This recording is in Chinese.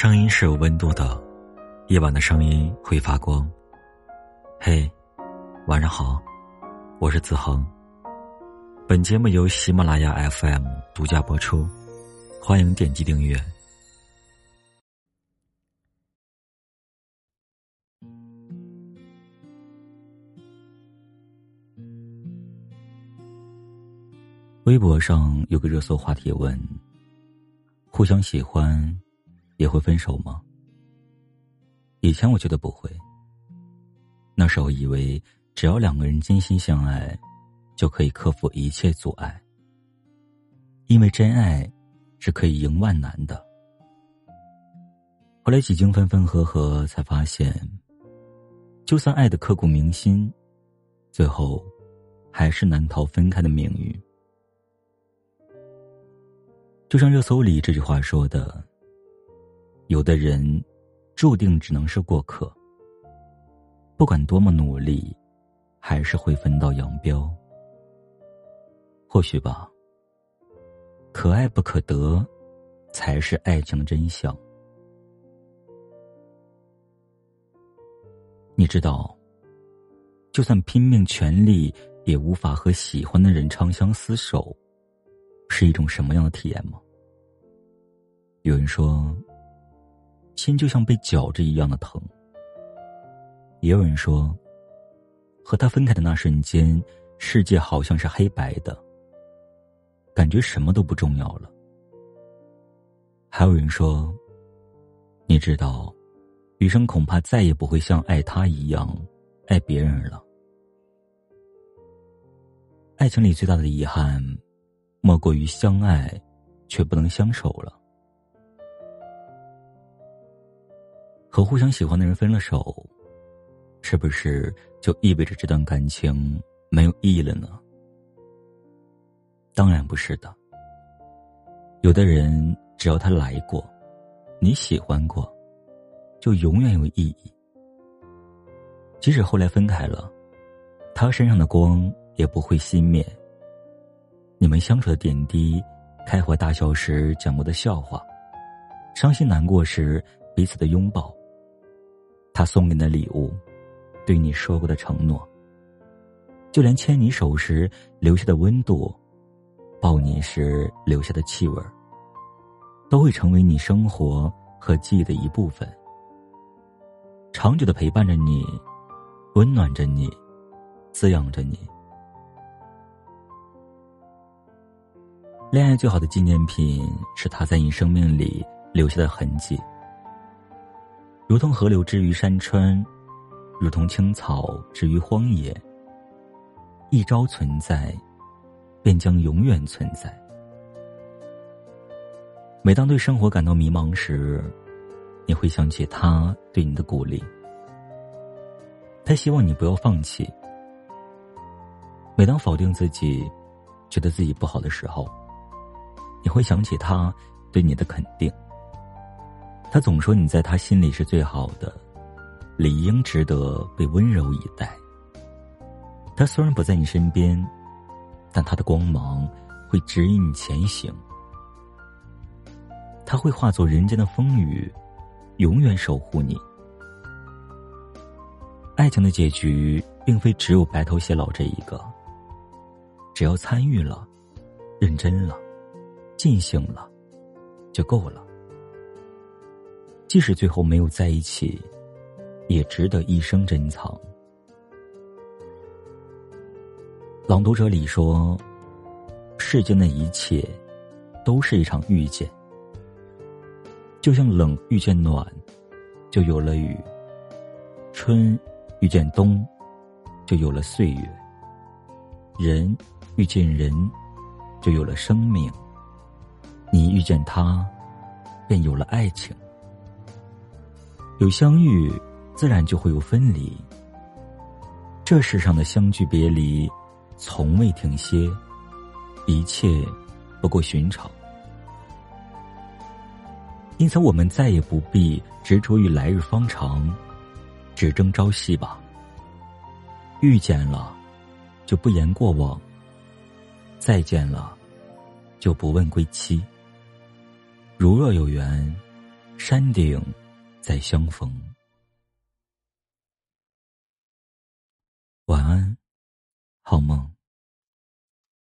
声音是有温度的，夜晚的声音会发光。嘿，晚上好，我是子恒。本节目由喜马拉雅 FM 独家播出，欢迎点击订阅。微博上有个热搜话题问：互相喜欢。也会分手吗？以前我觉得不会。那时候以为只要两个人真心相爱，就可以克服一切阻碍。因为真爱是可以赢万难的。后来几经分分合合，才发现，就算爱的刻骨铭心，最后还是难逃分开的命运。就像热搜里这句话说的。有的人，注定只能是过客。不管多么努力，还是会分道扬镳。或许吧。可爱不可得，才是爱情的真相。你知道，就算拼命全力，也无法和喜欢的人长相厮守，是一种什么样的体验吗？有人说。心就像被绞着一样的疼。也有人说，和他分开的那瞬间，世界好像是黑白的，感觉什么都不重要了。还有人说，你知道，余生恐怕再也不会像爱他一样爱别人了。爱情里最大的遗憾，莫过于相爱，却不能相守了。和互相喜欢的人分了手，是不是就意味着这段感情没有意义了呢？当然不是的。有的人只要他来过，你喜欢过，就永远有意义。即使后来分开了，他身上的光也不会熄灭。你们相处的点滴，开怀大笑时讲过的笑话，伤心难过时彼此的拥抱。他送给你的礼物，对你说过的承诺，就连牵你手时留下的温度，抱你时留下的气味都会成为你生活和记忆的一部分，长久的陪伴着你，温暖着你，滋养着你。恋爱最好的纪念品是他在你生命里留下的痕迹。如同河流之于山川，如同青草之于荒野。一朝存在，便将永远存在。每当对生活感到迷茫时，你会想起他对你的鼓励。他希望你不要放弃。每当否定自己，觉得自己不好的时候，你会想起他对你的肯定。他总说你在他心里是最好的，理应值得被温柔以待。他虽然不在你身边，但他的光芒会指引你前行。他会化作人间的风雨，永远守护你。爱情的结局并非只有白头偕老这一个，只要参与了，认真了，尽兴了，就够了。即使最后没有在一起，也值得一生珍藏。朗读者里说：“世间的一切，都是一场遇见。就像冷遇见暖，就有了雨；春遇见冬，就有了岁月；人遇见人，就有了生命。你遇见他，便有了爱情。”有相遇，自然就会有分离。这世上的相聚别离，从未停歇，一切不过寻常。因此，我们再也不必执着于来日方长，只争朝夕吧。遇见了，就不言过往；再见了，就不问归期。如若有缘。山顶再相逢。晚安，好梦。